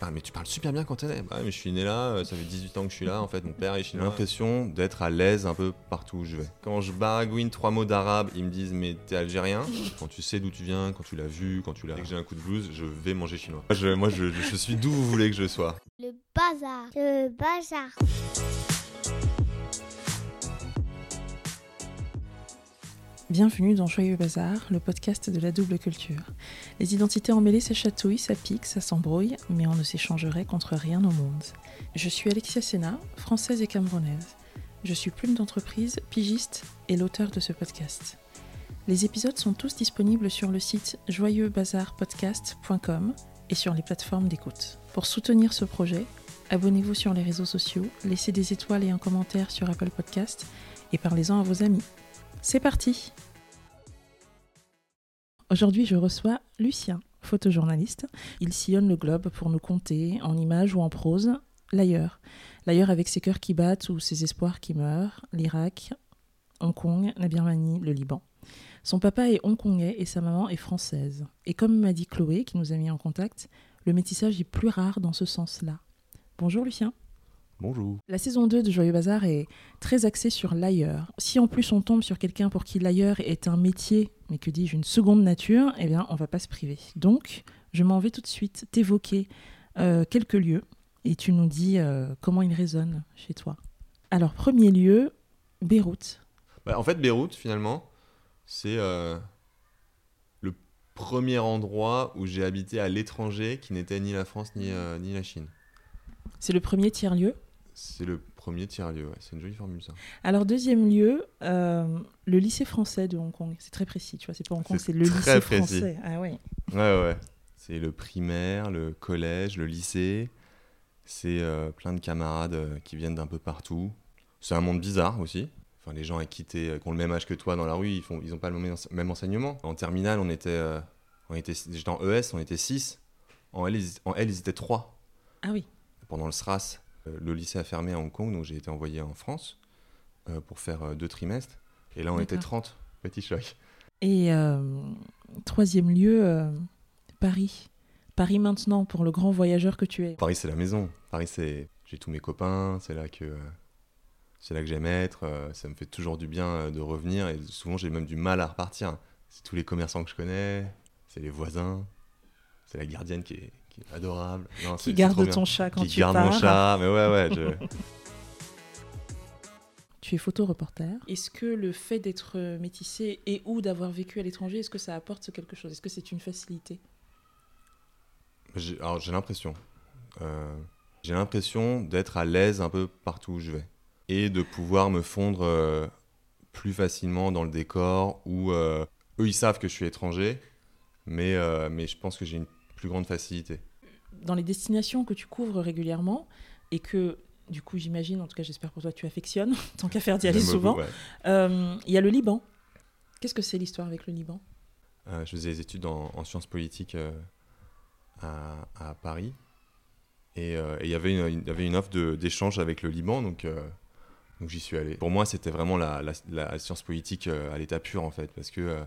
parles, mais tu parles super bien quand t'es né. Bah, mais je suis né là, euh, ça fait 18 ans que je suis là, en fait, mon père est chinois. J'ai l'impression d'être à l'aise un peu partout où je vais. Quand je baragouine trois mots d'arabe, ils me disent, mais t'es algérien? Quand tu sais d'où tu viens, quand tu l'as vu, quand tu l'as. Dès que j'ai un coup de blues, je vais manger chinois. Moi, je, moi, je, je suis d'où vous voulez que je sois. Le bazar. Le bazar. Bienvenue dans Joyeux Bazar, le podcast de la double culture. Les identités emmêlées, ça chatouille, ça pique, ça s'embrouille, mais on ne s'échangerait contre rien au monde. Je suis Alexia Sena, française et camerounaise. Je suis plume d'entreprise, pigiste et l'auteur de ce podcast. Les épisodes sont tous disponibles sur le site joyeuxbazarpodcast.com et sur les plateformes d'écoute. Pour soutenir ce projet, abonnez-vous sur les réseaux sociaux, laissez des étoiles et un commentaire sur Apple Podcast et parlez-en à vos amis. C'est parti Aujourd'hui, je reçois Lucien, photojournaliste. Il sillonne le globe pour nous conter, en images ou en prose, l'ailleurs. L'ailleurs avec ses cœurs qui battent ou ses espoirs qui meurent, l'Irak, Hong Kong, la Birmanie, le Liban. Son papa est hongkongais et sa maman est française. Et comme m'a dit Chloé, qui nous a mis en contact, le métissage est plus rare dans ce sens-là. Bonjour Lucien. Bonjour. La saison 2 de Joyeux Bazar est très axée sur l'ailleurs. Si en plus on tombe sur quelqu'un pour qui l'ailleurs est un métier, mais que dis-je, une seconde nature, eh bien on va pas se priver. Donc, je m'en vais tout de suite t'évoquer euh, quelques lieux et tu nous dis euh, comment ils résonnent chez toi. Alors, premier lieu, Beyrouth. Bah, en fait, Beyrouth, finalement, c'est euh, le premier endroit où j'ai habité à l'étranger qui n'était ni la France ni, ni la Chine. C'est le premier tiers-lieu c'est le premier tiers-lieu, ouais. c'est une jolie formule ça. Alors deuxième lieu, euh, le lycée français de Hong Kong. C'est très précis, tu vois, c'est pas Hong Kong, c'est le lycée français. Ah ouais. Ouais ouais. C'est le primaire, le collège, le lycée. C'est euh, plein de camarades euh, qui viennent d'un peu partout. C'est un monde bizarre aussi. Enfin, les gens à qui ont le même âge que toi dans la rue, ils font, ils ont pas le même, enseignement. En terminale, on était, on était, j'étais en ES, on était 6. En L, en L, ils étaient 3. Ah oui. Pendant le SRAS. Euh, le lycée a fermé à Hong Kong, donc j'ai été envoyé en France euh, pour faire euh, deux trimestres. Et là, on était 30. Petit choc. Et troisième lieu, Paris. Paris maintenant, pour le grand voyageur que tu es. Paris, c'est la maison. Paris, c'est. J'ai tous mes copains, c'est là que. c'est là que j'aime être. ça me fait toujours du bien de revenir. Et souvent, j'ai même du mal à repartir. C'est tous les commerçants que je connais, c'est les voisins, c'est la gardienne qui est, adorable. qui garde ton chat quand qui tu garde mon chat, mais ouais, ouais. Je... tu es photoreporter. Est-ce que le fait d'être métissé et ou d'avoir vécu à l'étranger, est-ce que ça apporte quelque chose? Est-ce que c'est une facilité? Alors j'ai l'impression. Euh, j'ai l'impression d'être à l'aise un peu partout où je vais. Et de pouvoir me fondre euh, plus facilement dans le décor où euh, eux ils savent que je suis étranger, mais, mais je pense que j'ai une plus grande facilité dans les destinations que tu couvres régulièrement et que du coup j'imagine, en tout cas j'espère pour toi, tu affectionnes, tant qu'à faire d'y aller souvent, euh, il y a le Liban. Qu'est-ce que c'est l'histoire avec le Liban? Euh, Je faisais des études en, sciences politiques euh, à, Paris et il y avait une, y avait une offre d'échange avec le Liban, donc, donc j'y suis allé. Pour moi c'était vraiment la, la, science politique à l'état pur en fait, parce que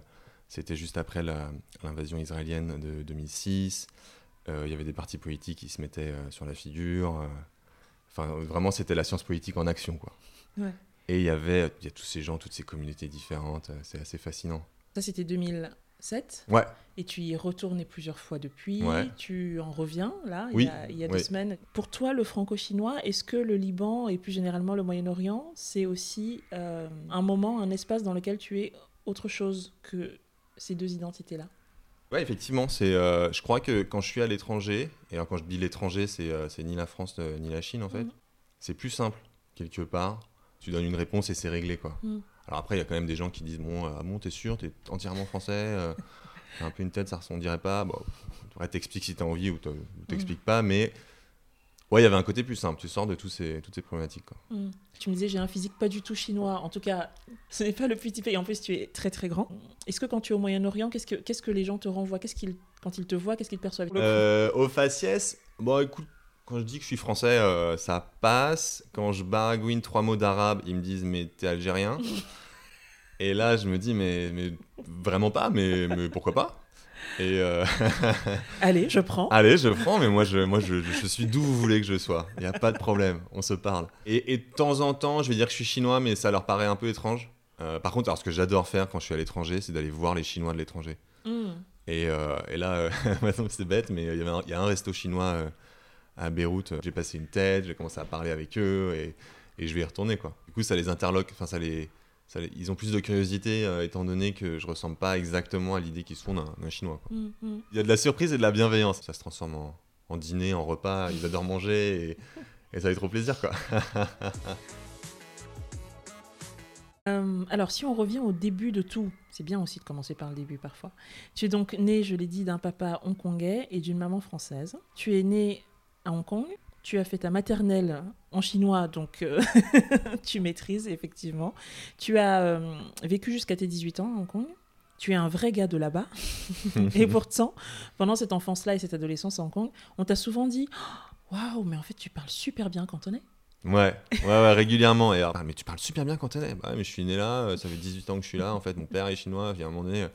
c'était juste après l'invasion israélienne de 2006. Euh, il y avait des partis politiques qui se mettaient euh, sur la figure. Euh. Enfin, vraiment, c'était la science politique en action, quoi. Et il y avait il y a tous ces gens, toutes ces communautés différentes. C'est assez fascinant. Ça, c'était 2007. Ouais. Et tu y es retourné plusieurs fois depuis. Tu en reviens, là, il y a, il y a deux semaines. Pour toi, le franco-chinois, est-ce que le Liban et plus généralement le Moyen-Orient, c'est aussi un moment, un espace dans lequel tu es autre chose que ces deux identités-là Ouais, effectivement, c'est. Euh, je crois que quand je suis à l'étranger, et alors quand je dis l'étranger, c'est euh, ni la France euh, ni la Chine en fait, mhm. c'est plus simple quelque part. Tu donnes une réponse et c'est réglé quoi. Mhm. Alors après, il y a quand même des gens qui disent bon, ah bon, t'es sûr, t'es entièrement français, t'as un peu une tête, ça ne dirait pas. Bon, t'expliques si t'as envie ou t'expliques mhm. pas, mais Ouais, il y avait un côté plus simple. Tu sors de tous ces, toutes ces problématiques. Quoi. Hmm. Tu me disais, j'ai un physique pas du tout chinois. En tout cas, ce n'est pas le plus typé. Et en plus, tu es très très grand. Est-ce que quand tu es au Moyen-Orient, qu'est-ce que, qu'est-ce que les gens te renvoient? Qu'est-ce qu'ils, Quand ils te voient, qu'est-ce qu'ils perçoivent? Euh, Au faciès, bon, écoute, quand je dis que je suis français, euh, ça passe. Quand je baragouine trois mots d'arabe, ils me disent, mais t'es algérien? Et là, je me dis, mais, mais vraiment pas, mais, mais pourquoi pas? Et euh, Allez, je prends. allez, je prends, mais moi, je, moi, je, je suis d'où vous voulez que je sois. Il n'y a pas de problème, on se parle. Et, et de temps en temps, je vais dire que je suis chinois, mais ça leur paraît un peu étrange. Euh, par contre, alors, ce que j'adore faire quand je suis à l'étranger, c'est d'aller voir les Chinois de l'étranger. Hmm. Et, euh, et là, maintenant, c'est bête, mais il y, y a un resto chinois à Beyrouth. J'ai passé une tête, j'ai commencé à parler avec eux et, et je vais y retourner. Quoi. Du coup, ça les interloque, enfin, ça les, ça ils ont plus de curiosité euh, étant donné que je ressemble pas exactement à l'idée qu'ils se font d'un chinois. quoi. Hmm, hmm. Il y a de la surprise et de la bienveillance. Ça se transforme en, en dîner, en repas. Ils adorent manger et, et ça fait trop plaisir. Quoi. Euh, alors, si on revient au début de tout, c'est bien aussi de commencer par le début parfois. Tu es donc né, je l'ai dit, d'un papa hongkongais et d'une maman française. Tu es né à Hong Kong. Tu as fait ta maternelle en chinois, donc euh, tu maîtrises effectivement. Tu as euh, vécu jusqu'à tes 18 ans à Hong Kong. Tu es un vrai gars de là-bas. et pourtant, pendant cette enfance-là et cette adolescence à Hong Kong, on t'a souvent dit Waouh, mais en fait, tu parles super bien cantonais. Ouais, ouais, ouais, régulièrement. Et alors, ah, mais tu parles super bien cantonais. Bah, ouais, mais je suis né là, euh, ça fait 18 ans que je suis là. En fait, mon père est chinois, puis à un moment donné. euh.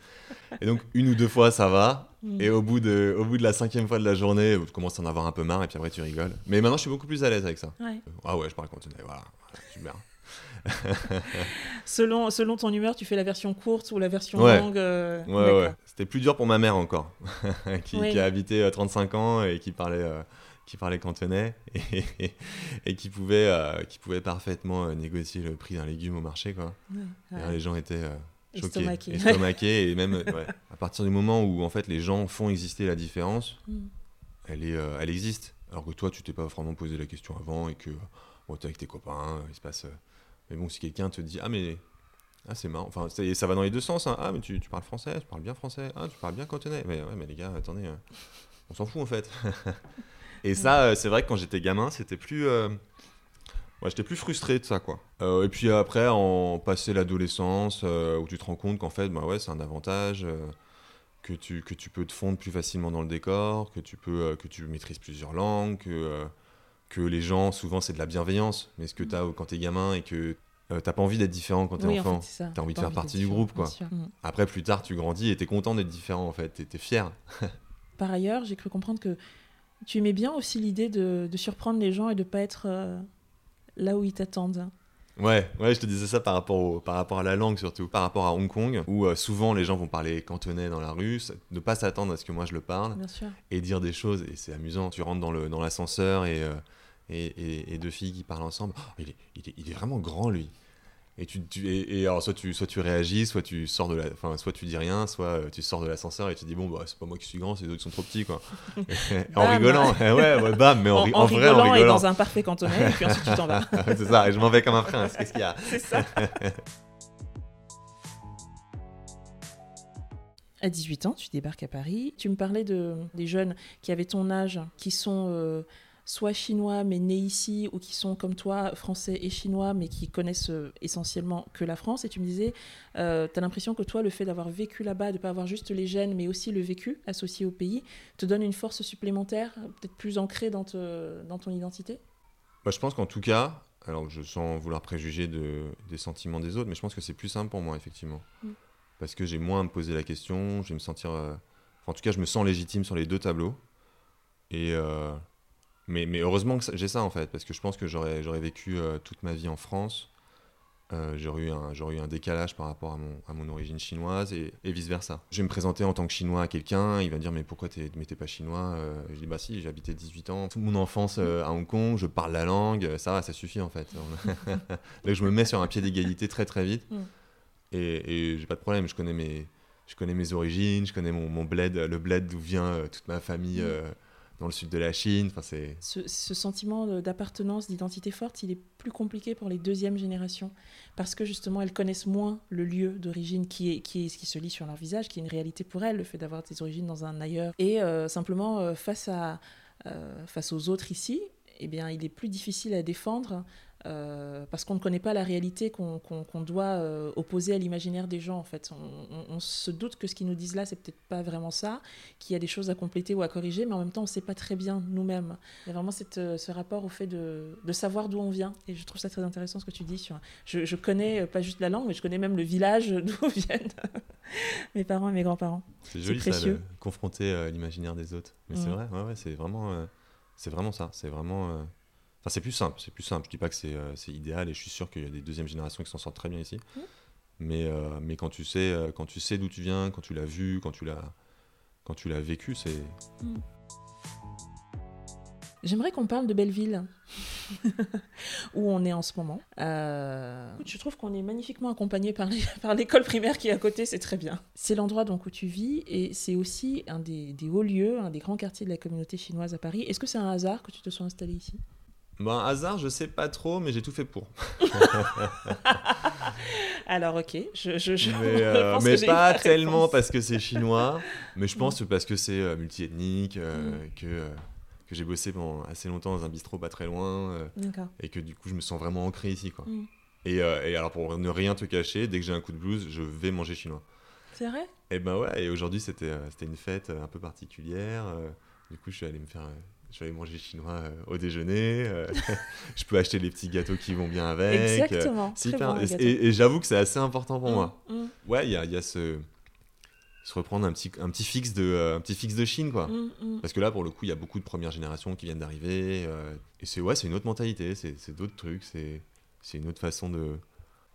Et donc, une ou deux fois, ça va. Mm. Et au bout, de, au bout de la cinquième fois de la journée, tu commences à en avoir un peu marre, et puis après, tu rigoles. Mais maintenant, je suis beaucoup plus à l'aise avec ça. Ouais. Ah ouais, je parle cantonais, voilà. Voilà, super. Selon, selon ton humeur, tu fais la version courte ou la version Ouais. longue. euh, Ouais, ouais. C'était plus dur pour ma mère encore, qui, Oui. qui a habité euh, 35 ans et qui parlait, euh, qui parlait cantonais et, et, et qui, pouvait, euh, qui pouvait parfaitement euh, négocier le prix d'un légume au marché. Quoi. Ouais, Et ouais. là, les gens étaient euh, choqués, Estomaqués. estomaqués, et même euh, ouais, à partir du moment où en fait les gens font exister la différence, Mm. elle, est, euh, elle existe. Alors que toi, tu t'es pas vraiment posé la question avant et que bon, t'es avec tes copains, il se passe. Mais bon, si quelqu'un te dit ah mais ah c'est marrant, enfin ça, ça va dans les deux sens. hein. Ah mais tu, tu parles français, tu parles bien français, ah tu parles bien cantonais. Mais ouais mais les gars, attendez, euh, on s'en fout en fait. et ça, euh, c'est vrai que quand j'étais gamin, c'était plus. euh, Ouais, j'étais plus frustré de ça, quoi. Euh, et puis après, en passer l'adolescence, euh, où tu te rends compte qu'en fait, bah ouais, c'est un avantage, euh, que, tu, que tu peux te fondre plus facilement dans le décor, que tu, peux, euh, que tu maîtrises plusieurs langues, que, euh, que les gens, souvent, c'est de la bienveillance. Mais ce que tu as quand t'es gamin et que euh, t'as pas envie d'être différent quand t'es Oui, en enfant. fait, t'as envie de faire partie du groupe, quoi. Mm. Après, plus tard, tu grandis et t'es content d'être différent, en fait. T'es t'es fier. Par ailleurs, j'ai cru comprendre que tu aimais bien aussi l'idée de, de surprendre les gens et de pas être euh, là où ils t'attendent? Ouais, ouais, je te disais ça par rapport, au- par rapport à la langue surtout, par rapport à Hong Kong, où euh, souvent les gens vont parler cantonais dans la rue, ne pas s'attendre à ce que moi je le parle, Bien sûr. et dire des choses, et c'est amusant. Tu rentres dans le dans l'ascenseur et, euh, et, et- et deux filles qui parlent ensemble. Oh, il, est, il, est, il est vraiment grand lui. Et, tu, tu- et, et alors soit tu, soit tu réagis, soit tu sors de la, enfin soit tu dis rien, soit euh, tu sors de l'ascenseur et tu dis bon bah c'est pas moi qui suis grand, c'est eux qui sont trop petits quoi. Et- en rigolant, ouais, ouais bam, mais en, En, en en vrai en rigolant et rigolant. dans un parfait cantonais, et puis ensuite tu t'en vas. c'est ça, et je m'en vais comme un prince. Qu'est-ce qu'il y a C'est ça. À 18 ans, tu débarques à Paris. Tu me parlais de, des jeunes qui avaient ton âge, qui sont euh, soit chinois mais nés ici, ou qui sont comme toi, français et chinois, mais qui connaissent euh, essentiellement que la France. Et tu me disais, euh, tu as l'impression que toi, le fait d'avoir vécu là-bas, de ne pas avoir juste les gènes, mais aussi le vécu associé au pays, te donne une force supplémentaire, peut-être plus ancrée dans, te- dans ton identité? Bah, je pense qu'en tout cas, alors je sens vouloir préjuger de, des sentiments des autres, mais je pense que c'est plus simple pour moi, effectivement. Mm. Parce que j'ai moins à me poser la question, je vais me sentir. euh, enfin, en tout cas, je me sens légitime sur les deux tableaux. Et. euh, mais, mais heureusement que j'ai ça, en fait, parce que je pense que j'aurais vécu euh, toute ma vie en France. Euh, j'aurais eu, un- j'aurais eu un décalage par rapport à mon, à mon origine chinoise et, et vice-versa. Je vais me présenter en tant que chinois à quelqu'un, il va me dire mais pourquoi t'es mais t'es pas chinois Euh, Je dis bah si, j'ai habité 18 ans, toute mon enfance euh, à Hong Kong, je parle la langue, ça va, ça suffit en fait. Là je me mets sur un pied d'égalité très très vite Mm. et, et j'ai pas de problème, je connais mes, je connais mes origines, je connais mon, mon bled, le bled d'où vient toute ma famille Mm. Dans le sud de la Chine, ce, sentiment d'appartenance, d'identité forte, il est plus compliqué pour les deuxièmes générations parce que justement elles connaissent moins le lieu d'origine qui est, qui est qui se lit sur leur visage, qui est une réalité pour elles, le fait d'avoir des origines dans un ailleurs. Et euh, simplement euh, face à euh, face aux autres ici, eh bien il est plus difficile à défendre euh, parce qu'on ne connaît pas la réalité qu'on doit euh, opposer à l'imaginaire des gens. En fait, on, se doute que ce qu'ils nous disent là, c'est peut-être pas vraiment ça, qu'il y a des choses à compléter ou à corriger, mais en même temps, on ne sait pas très bien nous-mêmes. Il y a vraiment cette, euh, ce rapport au fait de, de savoir d'où on vient. Et je trouve ça très intéressant ce que tu dis. Sur, je, je connais pas juste la langue, mais je connais même le village d'où viennent mes parents et mes grands-parents. C'est joli ça, confronter l'imaginaire des autres. Mais c'est vrai, ouais, ouais, c'est vraiment, c'est vraiment ça. C'est vraiment Enfin, c'est plus simple, c'est plus simple. Je dis pas que c'est euh, idéal et je suis sûr qu'il y a des deuxièmes générations qui s'en sortent très bien ici. Mmh. Mais, euh, mais quand tu sais, euh, quand tu sais d'où tu viens, quand tu l'as vu, quand tu l'as, quand tu l'as vécu, c'est. Mmh. J'aimerais qu'on parle de Belleville, où on est en ce moment. je trouve qu'on est magnifiquement accompagné par l'école primaire qui est à côté, c'est très bien. C'est l'endroit donc où tu vis et c'est aussi un des, des, hauts lieux, un des grands quartiers de la communauté chinoise à Paris. Est-ce que c'est un hasard que tu te sois installé ici? Ben, hasard, je sais pas trop, mais j'ai tout fait pour. Alors, ok. Je, je, mais, euh, pas tellement parce que c'est chinois, mais je pense mm. parce que c'est euh, multiethnique, euh, mm. que, que j'ai bossé pendant assez longtemps dans un bistrot pas très loin, et que du coup, je me sens vraiment ancré ici. Quoi. Mm. Et, et, alors, pour ne rien te cacher, dès que j'ai un coup de blues, je vais manger chinois. C'est vrai? Et ben ouais, et aujourd'hui, c'était une fête un peu particulière. du coup, je suis allé me faire je vais aller manger chinois euh, au déjeuner. Euh, je peux acheter les petits gâteaux qui vont bien avec. Exactement. Euh, et, j'avoue que c'est assez important pour mm, moi. Mm. Ouais, il y a, y a, ce se reprendre un petit, un petit fixe de un petit fixe de Chine quoi mm, parce que là pour le coup il y a beaucoup de premières générations qui viennent d'arriver et c'est ouais c'est une autre mentalité c'est d'autres trucs c'est c'est une autre façon de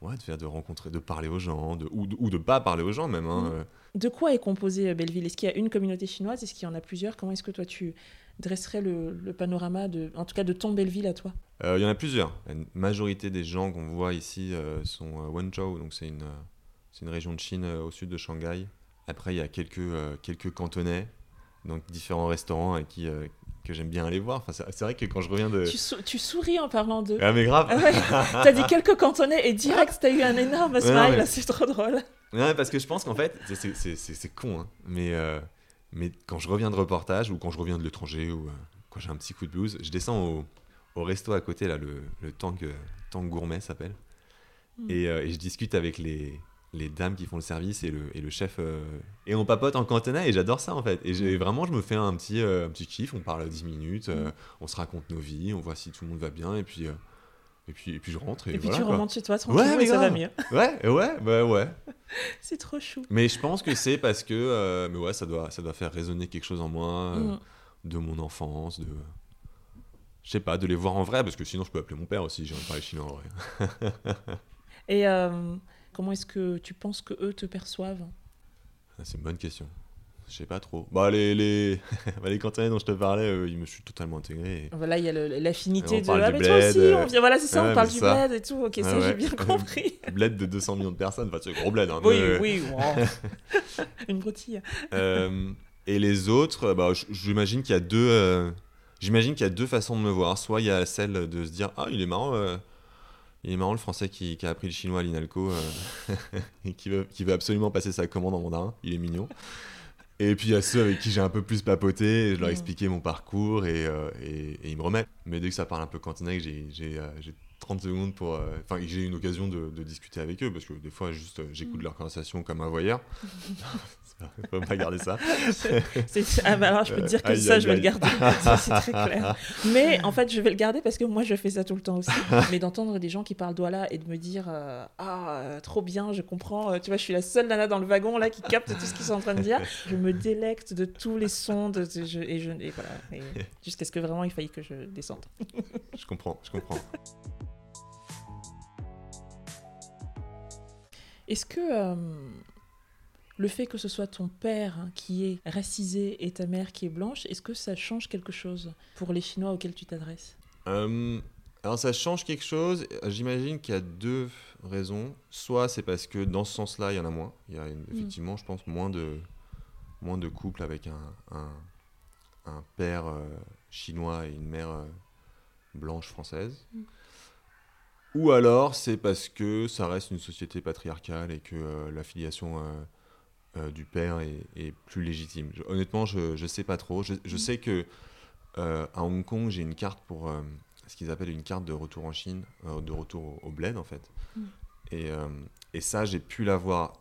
ouais de faire de rencontrer de parler aux gens de, ou, de, ou de pas parler aux gens même hein, de quoi est composé Belleville? Est-ce qu'il y a une communauté chinoise? Est-ce qu'il y en a plusieurs? Comment est-ce que toi tu dresserait le, panorama, de, en tout cas de ton Belleville à toi euh, Il y en a plusieurs. La majorité des gens qu'on voit ici euh, sont euh, Wenzhou, donc c'est une, une région de Chine au sud de Shanghai. Après, il y a quelques, quelques cantonais, donc différents restaurants avec qui, que j'aime bien aller voir. Enfin, c'est vrai que quand je reviens de... Tu, souris en parlant d'eux. Ah mais grave ah T'as dit quelques cantonais et direct t'as eu un énorme smile, c'est trop drôle. Ouais, parce que je pense qu'en fait, c'est con, hein, mais mais quand je reviens de reportage ou quand je reviens de l'étranger ou euh, quand j'ai un petit coup de blues, je descends au, au resto à côté, là, le, le Tang, euh, Gourmet s'appelle. Hmm. Et, euh, et, je discute avec les, les, dames qui font le service et le, et le chef. et on papote en cantonais et j'adore ça en fait. Et vraiment, je me fais un petit, un petit kiff. On parle 10 minutes, hmm. on se raconte nos vies, on voit si tout le monde va bien. Et puis. Et puis, et puis je rentre. Et, et puis tu remontes chez toi tranquillement ouais, et ça va mieux. Ouais, ouais, bah ouais. c'est trop chou. Mais je pense que c'est parce que euh, mais ouais, ça, doit, ça doit faire résonner quelque chose en moi, euh, mm. de mon enfance, de. Je sais pas, de les voir en vrai, parce que sinon je peux appeler mon père aussi, j'ai envie de parler chinois en vrai. et euh, comment est-ce que tu penses que eux te perçoivent? Ah, C'est une bonne question. Je sais pas trop. Bah, les, les... bah, les cantonais dont je te parlais, euh, ils me suis totalement intégré. Voilà, il y a l'affinité de. Ah, mais toi aussi, on vient... voilà, c'est ça, on parle du bled et tout. Ok, ça, j'ai bien compris. bled de 200 millions de personnes, enfin, c'est gros bled. Hein, oui, oui, Une broutille. Euh, et les autres, bah, j'imagine qu'il y a deux. Euh, j'imagine qu'il y a deux façons de me voir. Soit il y a celle de se dire Ah, il est marrant, il est marrant le français qui, qui a appris le chinois à l'INALCO et qui veut, qui veut absolument passer sa commande en mandarin. Il est mignon. Et puis il y a ceux avec qui j'ai un peu plus papoté, je leur ai mm. expliqué mon parcours et, euh, et, ils me remettent. Mais dès que ça parle un peu cantonais, j'ai 30 euh, secondes pour. Euh, enfin, j'ai une occasion de, de, discuter avec eux parce que des fois, juste j'écoute mm. leur conversation comme un voyeur. faut pas garder ça. ah bah alors je peux te dire que ça, je vais le garder. c'est très clair. Mais en fait, je vais le garder parce que moi, je fais ça tout le temps aussi. Mais d'entendre des gens qui parlent là et de me dire euh, Ah, euh, trop bien, je comprends. Euh, tu vois, je suis la seule nana dans le wagon là qui capte tout ce qu'ils sont en train de dire. Je me délecte de tous les sons. De, et, je, et voilà. Jusqu'à ce que vraiment il faille que je descende. je comprends, je comprends. Est-ce que le fait que ce soit ton père qui est racisé et ta mère qui est blanche, est-ce que ça change quelque chose pour les Chinois auxquels tu t'adresses? Euh, Alors ça change quelque chose. J'imagine qu'il y a deux raisons. Soit c'est parce que dans ce sens-là, il y en a moins. Il y a mm. effectivement, je pense, moins de, moins de couples avec un, un, père euh, chinois et une mère euh, blanche française. Mm. Ou alors c'est parce que ça reste une société patriarcale et que l'affiliation euh, du père est, plus légitime. honnêtement, je ne sais pas trop. Je, mm. sais que euh, à Hong Kong, j'ai une carte pour. Euh, ce qu'ils appellent une carte de retour en Chine, euh, de retour au, au bled en fait. Mm. Et, euh, et ça, j'ai pu l'avoir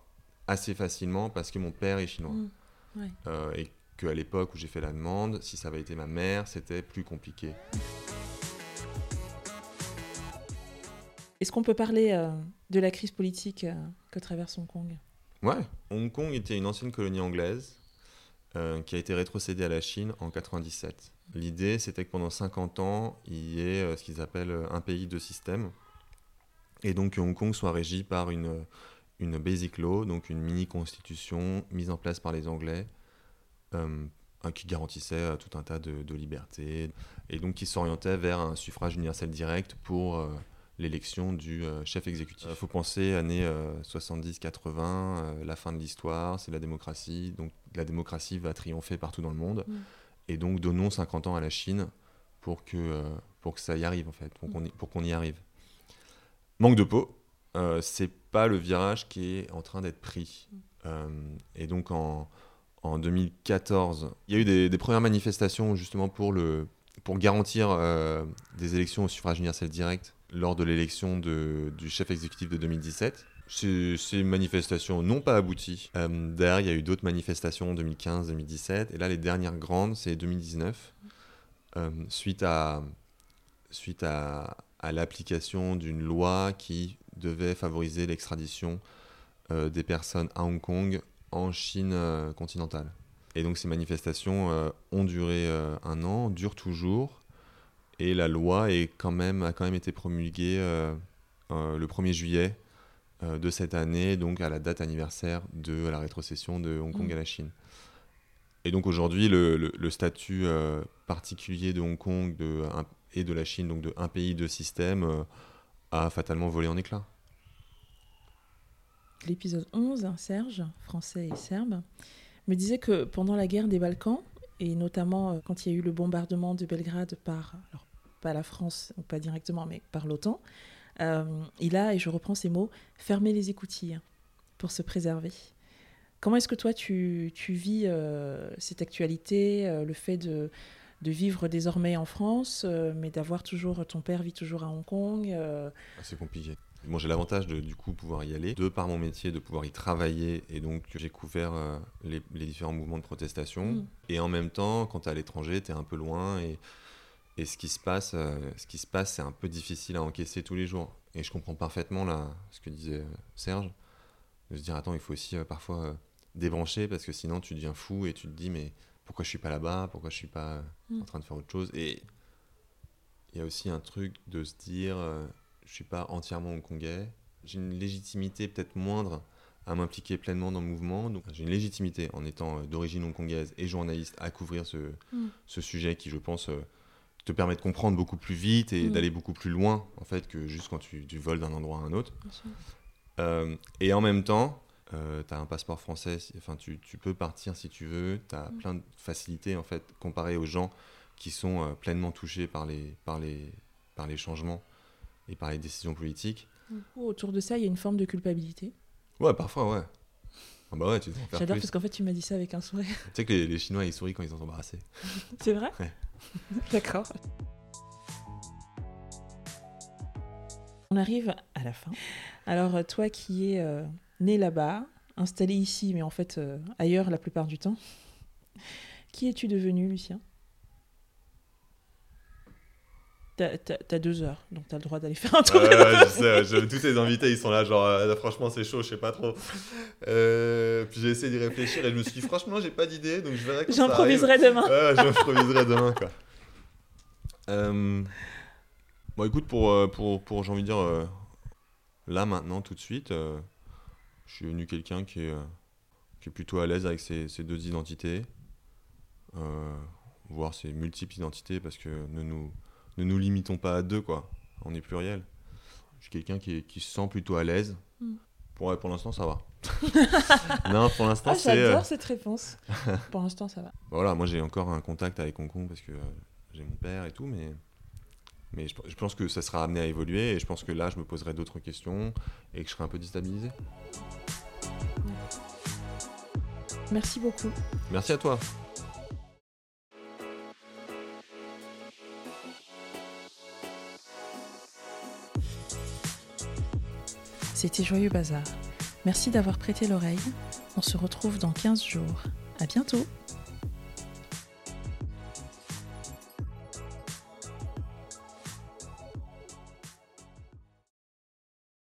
assez facilement parce que mon père est chinois. Mm. Ouais. Euh, et qu'à l'époque où j'ai fait la demande, si ça avait été ma mère, c'était plus compliqué. Est-ce qu'on peut parler euh, de la crise politique euh, que traverse Hong Kong? Ouais. Hong Kong était une ancienne colonie anglaise euh, qui a été rétrocédée à la Chine en 97. L'idée, c'était que pendant 50 ans, il y ait ce qu'ils appellent un pays de système. Et donc que Hong Kong soit régi par une, une basic law, donc une mini-constitution mise en place par les Anglais, qui garantissait tout un tas de, libertés, et donc qui s'orientait vers un suffrage universel direct pour l'élection du euh, chef exécutif. Il faut penser années 70-80, euh, la fin de l'histoire, c'est la démocratie, donc la démocratie va triompher partout dans le monde, Mm. et donc donnons 50 ans à la Chine pour que, euh, pour que ça y arrive en fait, pour qu'on y, pour qu'on y arrive. Manque de peau, euh, c'est pas le virage qui est en train d'être pris. Euh, et donc en, en 2014, il y a eu des, des premières manifestations justement pour, le, pour garantir euh, des élections au suffrage universel direct lors de l'élection du chef exécutif de 2017. Ces, manifestations n'ont pas abouti. Euh, derrière, il y a eu d'autres manifestations en 2015, 2017. Et là, les dernières grandes, c'est 2019. euh, suite à, suite à, l'application d'une loi qui devait favoriser l'extradition euh, des personnes à Hong Kong en Chine continentale. Et donc ces manifestations ont duré un an, durent toujours, et la loi est quand même, a quand même été promulguée euh, euh, le 1er juillet euh, de cette année, donc à la date anniversaire de la rétrocession de Hong Kong Mm. à la Chine. Et donc aujourd'hui, le, le- le statut particulier de Hong Kong de, un- et de la Chine, donc de un pays, deux systèmes, a fatalement volé en éclats. L'épisode 11, Serge, français et serbe, me disait que pendant la guerre des Balkans, et notamment euh, quand il y a eu le bombardement de Belgrade par, pas la France, ou pas directement, mais par l'OTAN, euh, il a, et je reprends ces mots, fermé les écoutilles pour se préserver. Comment est-ce que toi tu, vis euh, cette actualité, le fait de, de vivre désormais en France, mais d'avoir toujours, ton père vit toujours à Hong Kong Ah, C'est compliqué. Moi, j'ai l'avantage de du coup pouvoir y aller, de par mon métier, de pouvoir y travailler, et donc j'ai couvert euh, les, les différents mouvements de protestation. Mm. Et en même temps, quand tu es à l'étranger, tu es un peu loin, et, et ce qui se passe, euh, ce qui se passe, c'est un peu difficile à encaisser tous les jours. Et je comprends parfaitement là ce que disait euh, Serge, de se dire attends, il faut aussi euh, parfois débrancher parce que sinon tu deviens fou et tu te dis mais pourquoi je suis pas là-bas, pourquoi je suis pas Mm. en train de faire autre chose? Et il y a aussi un truc de se dire je suis pas entièrement hongkongais, j'ai une légitimité peut-être moindre à m'impliquer pleinement dans le mouvement. Donc j'ai une légitimité en étant euh, d'origine hongkongaise et journaliste à couvrir ce, Mm. ce sujet qui, je pense, euh, te permet de comprendre beaucoup plus vite et Mm. d'aller beaucoup plus loin en fait que juste quand tu, tu voles d'un endroit à un autre. Euh, et en même temps, tu as un passeport français, enfin, tu, tu peux partir si tu veux, tu as Mm. plein de facilités en fait comparé aux gens qui sont euh, pleinement touchés par les, par, les, par les changements et par les décisions politiques. Autour de ça, il y a une forme de culpabilité. Ouais, parfois, ouais. Ah bah ouais, tu J'adore parce qu'en fait, tu m'as dit ça avec un sourire. Tu sais que les, les Chinois, ils sourient quand ils sont embarrassés. C'est vrai Ouais. D'accord. On arrive à la fin. Alors, euh, toi qui es euh, né là-bas, installé ici, mais en fait euh, ailleurs la plupart du temps, qui es-tu devenu, Lucien? T'as deux heures, donc t'as le droit d'aller faire un tour. je sais, je- tous ces invités, ils sont là, genre, euh, franchement, c'est chaud, je sais pas trop. Euh, puis j'ai essayé d'y réfléchir et je me suis dit, franchement, j'ai pas d'idée, donc je verrai. J'improviserai demain. J'improviserai demain, quoi. Euh, Bon, écoute, pour, pour, pour j'ai envie de dire, là, maintenant, tout de suite, je suis devenu quelqu'un qui est, qui est plutôt à l'aise avec ses, ses deux identités, voire ses multiples identités, parce que ne nous, ne nous limitons pas à deux, quoi. On est pluriel. Je suis quelqu'un qui, qui se sent plutôt à l'aise. Mm. Pour, l'instant, ça va. non, pour l'instant, Ah, c'est... j'adore euh, cette réponse. Pour l'instant, ça va. voilà, moi j'ai encore un contact avec Hong Kong parce que euh, j'ai mon père et tout, mais, mais je, je pense que ça sera amené à évoluer et je pense que là je me poserai d'autres questions et que je serai un peu déstabilisé. Merci beaucoup. Merci à toi. C'était Joyeux Bazar. Merci d'avoir prêté l'oreille. On se retrouve dans 15 jours. À bientôt!